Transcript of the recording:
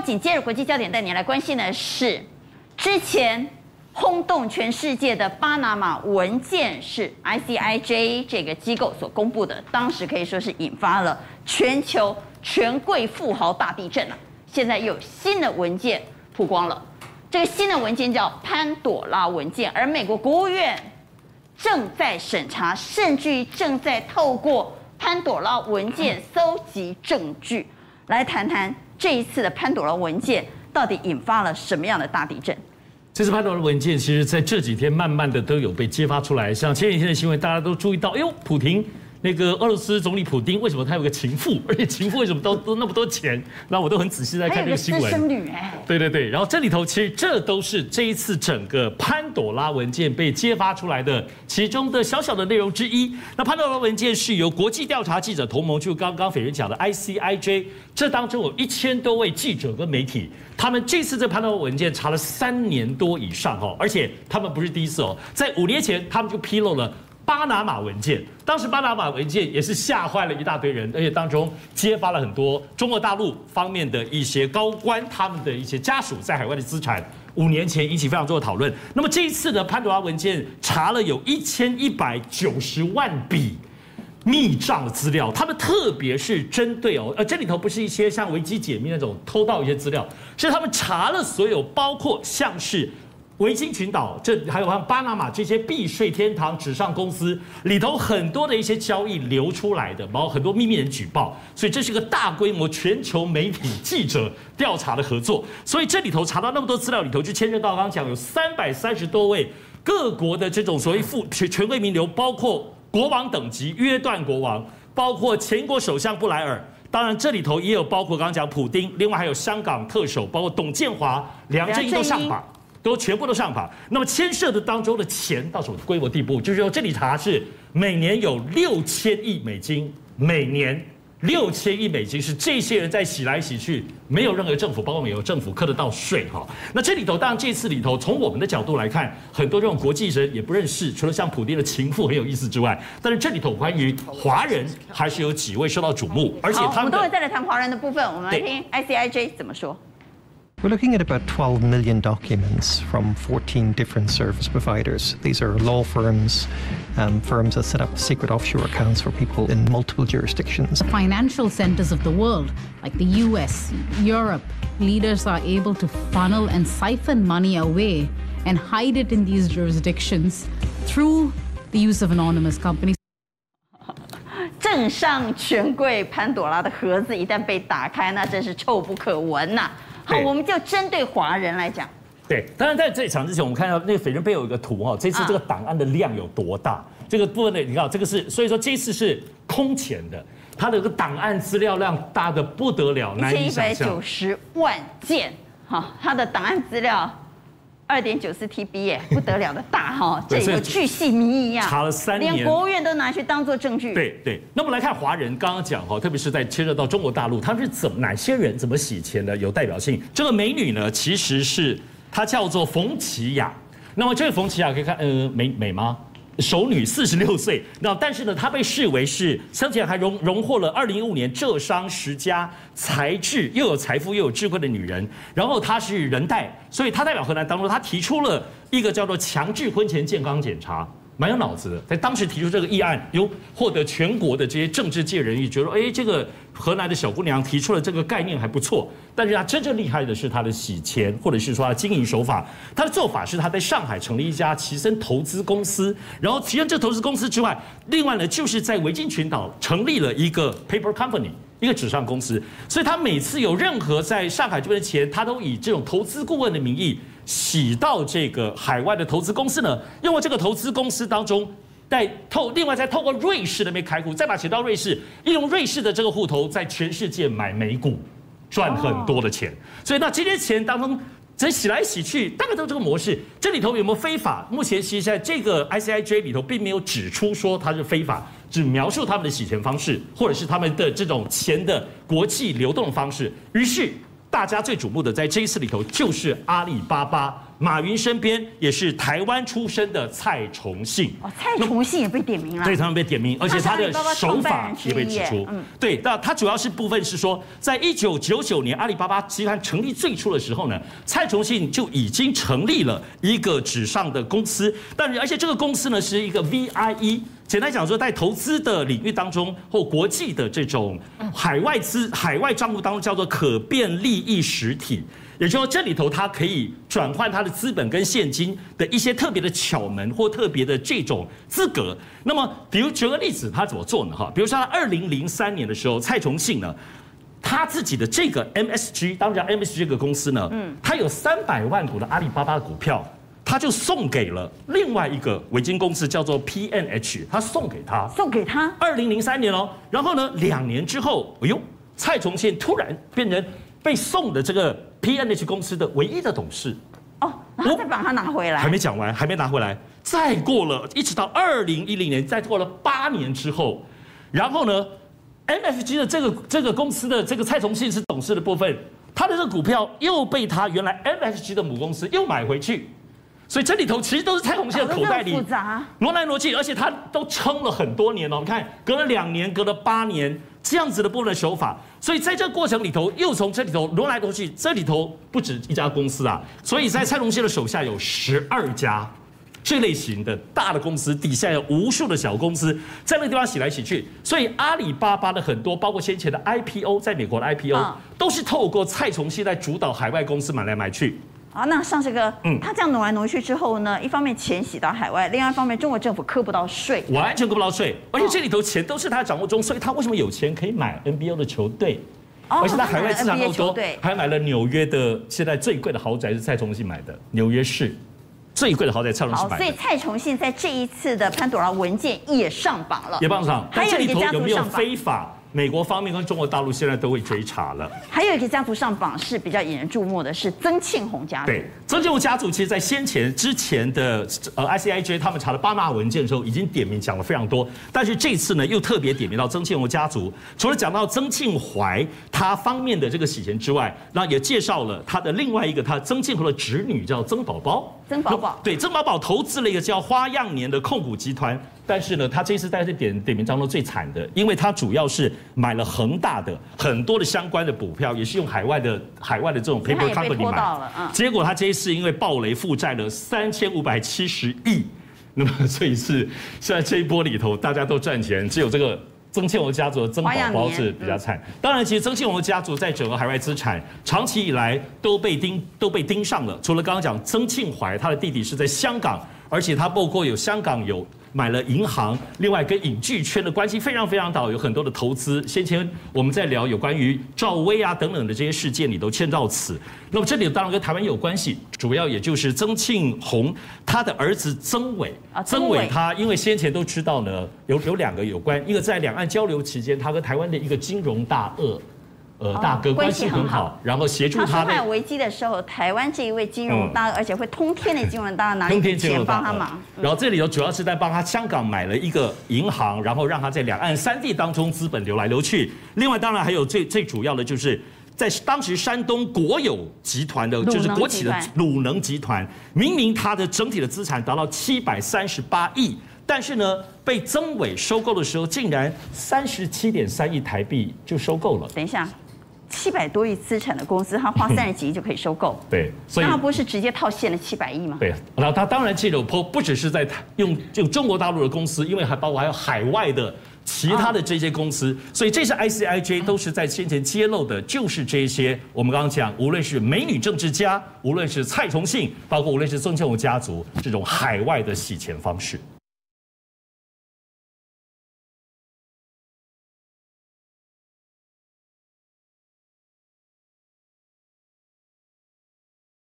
紧接着国际焦点带你来关心的是，之前轰动全世界的巴拿马文件是 ICIJ 这个机构所公布的，当时可以说是引发了全球权贵富豪大地震了。现在又有新的文件曝光了，这个新的文件叫潘朵拉文件，而美国国务院正在审查，甚至于正在透过潘朵拉文件搜集证据，来谈谈这一次的潘朵拉文件到底引发了什么样的大地震。这次潘朵拉文件，其实在这几天慢慢的都有被揭发出来。像前几天的新闻，大家都注意到，哎呦，普京那个俄罗斯总理普丁，为什么他有个情妇？而且情妇为什么都都那么多钱？那我都很仔细在看这个新闻。私生女哎。对对对，然后这里头其实这都是这一次整个潘朵拉文件被揭发出来的其中的小小的内容之一。那潘朵拉文件是由国际调查记者同盟，就刚刚斐人讲的 ICIJ，这当中有一千多位记者跟媒体。他们这次这潘多拉文件查了三年多以上哦，而且他们不是第一次哦，在五年前他们就披露了巴拿马文件，当时巴拿马文件也是吓坏了一大堆人，而且当中揭发了很多中国大陆方面的一些高官他们的一些家属在海外的资产，五年前引起非常多的讨论。那么这一次的潘多拉文件查了有一千一百九十万笔。密账的资料，他们特别是针对哦，呃，这里头不是一些像维基解密那种偷盗一些资料，是他们查了所有，包括像是维京群岛，这还有像巴拿马这些避税天堂、纸上公司里头很多的一些交易流出来的，包括很多秘密人举报，所以这是个大规模全球媒体记者调查的合作，所以这里头查到那么多资料里头，就牵涉到刚刚讲有三百三十多位各国的这种所谓富权权贵名流，包括。国王等级约旦国王，包括前国首相布莱尔，当然这里头也有包括刚刚讲普丁，另外还有香港特首，包括董建华、梁振英。都上榜，都全部都上榜。那么牵涉的当中的钱到什么规模地步？就是说这里查是每年有六千亿美金，每年。六千亿美金是这些人在洗来洗去，没有任何政府，包括美国政府课得到税哈。那这里头当然这次里头，从我们的角度来看，很多这种国际人也不认识，除了像普丁的情妇很有意思之外，但是这里头关于华人还是有几位受到瞩目，而且他们。我们都会再来谈华人的部分，我们来听 ICIJ 怎么说。We're looking at about 12 million documents from 14 different service providers. These are law firms, um, firms that set up secret offshore accounts for people in multiple jurisdictions. Financial centers of the world, like the US, Europe, leaders are able to funnel and siphon money away and hide it in these jurisdictions through the use of anonymous companies. 政商权贵潘朵拉的盒子一旦被打开，那真是臭不可闻呐、啊！ 好，我们就针对华人来讲。对，当然在这一场之前，我们看到那个斐人背有一个图哈，这次这个档案的量有多大？啊、这个部分呢，你看这个是，所以说这次是空前的，它的这个档案资料量大的不得了，难以想象。一千一百九十万件，哈，它的档案资料。二点九四 TB 耶，不得了的大哈，这个巨细靡遗一样，查了三年，连国务院都拿去当做证据。对对，那么来看华人，刚刚讲哈，特别是在牵涉到中国大陆，他们是怎么哪些人怎么洗钱的？有代表性。这个美女呢，其实是她叫做冯琪雅。那么这个冯琪雅可以看，呃，美美吗？熟女四十六岁，那但是呢，她被视为是生前还荣荣获了二零一五年浙商十佳才智，又有财富又有智慧的女人。然后她是人代，所以她代表河南当中，她提出了一个叫做强制婚前健康检查。蛮有脑子的，在当时提出这个议案，有获得全国的这些政治界人士觉得，哎，这个荷兰的小姑娘提出了这个概念还不错。但是她真正厉害的是她的洗钱，或者是说她经营手法。她的做法是她在上海成立一家奇森投资公司，然后除了这投资公司之外，另外呢就是在维京群岛成立了一个 paper company，一个纸上公司。所以她每次有任何在上海这边的钱，她都以这种投资顾问的名义。洗到这个海外的投资公司呢，因为这个投资公司当中，在透另外再透过瑞士那边开户，再把钱到瑞士，利用瑞士的这个户头，在全世界买美股，赚很多的钱。所以那这些钱当中，这洗来洗去，大概都这个模式。这里头有没有非法？目前其实在这个 ICIJ 里头并没有指出说它是非法，只描述他们的洗钱方式，或者是他们的这种钱的国际流动方式。于是。大家最瞩目的，在这一次里头，就是阿里巴巴。马云身边也是台湾出身的蔡崇信。哦，蔡崇信也被点名了。对，他们被点名，而且他的手法也被指出。嗯，对，那他主要是部分是说，在一九九九年阿里巴巴集团成立最初的时候呢，蔡崇信就已经成立了一个纸上的公司，但是而且这个公司呢是一个 VIE。简单讲说，在投资的领域当中，或国际的这种海外资、海外账户当中，叫做可变利益实体。也就是说，这里头它可以转换它的资本跟现金的一些特别的巧门或特别的这种资格。那么，比如举个例子，他怎么做呢？哈，比如说他二零零三年的时候，蔡崇信呢，他自己的这个 MSG，当然 MSG 这个公司呢，嗯，他有三百万股的阿里巴巴的股票。他就送给了另外一个维金公司，叫做 P N H，他送给他，送给他。二零零三年哦，然后呢，两年之后，哎呦，蔡崇信突然变成被送的这个 P&H 公司的唯一的董事。哦，然后再把它拿回来。还没讲完，还没拿回来。再过了一直到二零一零年，再过了八年之后，然后呢，MFG 的这个这个公司的这个蔡崇信是董事的部分，他的这个股票又被他原来 MFG 的母公司又买回去。所以这里头其实都是蔡崇信的口袋里，挪来挪去，而且他都撑了很多年哦。你看，隔了两年，隔了八年，这样子的部分的手法。所以在这个过程里头，又从这里头挪来挪去，这里头不止一家公司啊。所以在蔡崇信的手下有十二家这类型的大的公司，底下有无数的小公司，在那个地方洗来洗去。所以阿里巴巴的很多，包括先前的 IPO，在美国的 IPO，都是透过蔡崇信在主导海外公司买来买去。啊，那像这个，嗯，他这样挪来挪去之后呢，一方面钱洗到海外，另外一方面中国政府扣不到税，完全扣不到税，而且这里头钱都是他掌握中，所以他为什么有钱可以买 NBO 的球队？哦，而且他海外资产够多，还买了纽约的现在最贵的豪宅是蔡崇信买的，纽约市最贵的豪宅蔡崇信买的。所以蔡崇信在这一次的潘朵拉文件也上榜了，也上榜，还有这里头有没有非法？美国方面跟中国大陆现在都会追查了。还有一个家族上榜是比较引人注目的是曾庆红家族。对，曾庆红家族其实，在先前之前的呃 ICIJ 他们查的巴拿文件的时候，已经点名讲了非常多。但是这次呢，又特别点名到曾庆红家族。除了讲到曾庆怀他方面的这个洗钱之外，那也介绍了他的另外一个他曾庆红的侄女叫曾宝宝。曾宝宝对，曾宝宝投资了一个叫花样年的控股集团。但是呢，他这次在这点点名当中最惨的，因为他主要是买了恒大的很多的相关的股票，也是用海外的海外的这种 paper company 买，结果他这一次因为暴雷负债了三千五百七十亿，那么这一次现在这一波里头大家都赚钱，只有这个曾庆红家族的曾宝宝是比较惨。当然，其实曾庆红家族在整个海外资产长期以来都被盯都被盯上了，除了刚刚讲曾庆怀他的弟弟是在香港，而且他包括有香港有。买了银行，另外跟影剧圈的关系非常非常好，有很多的投资。先前我们在聊有关于赵薇啊等等的这些事件里都牵到此。那么这里当然跟台湾有关系，主要也就是曾庆红他的儿子曾伟啊，曾伟他因为先前都知道呢，有有两个有关，一个在两岸交流期间，他跟台湾的一个金融大鳄。呃，大哥关系很好，然后协助他。他有危机的时候，台湾这一位金融大，而且会通天的金融大鳄，拿钱帮他忙。然后这里头主要是在帮他香港买了一个银行，然后让他在两岸三地当中资本流来流去。另外，当然还有最最主要的就是在当时山东国有集团的，就是国企的鲁能集团，明明它的整体的资产达到七百三十八亿，但是呢，被曾伟收购的时候，竟然三十七点三亿台币就收购了。等一下。七百多亿资产的公司，他花三十几亿就可以收购，对，所以那不是直接套现了七百亿吗？对，然后他当然这种不不只是在用用中国大陆的公司，因为还包括还有海外的其他的这些公司，所以这些 ICIJ 都是在先前揭露的，就是这些我们刚刚讲，无论是美女政治家，无论是蔡崇信，包括无论是曾庆红家族这种海外的洗钱方式。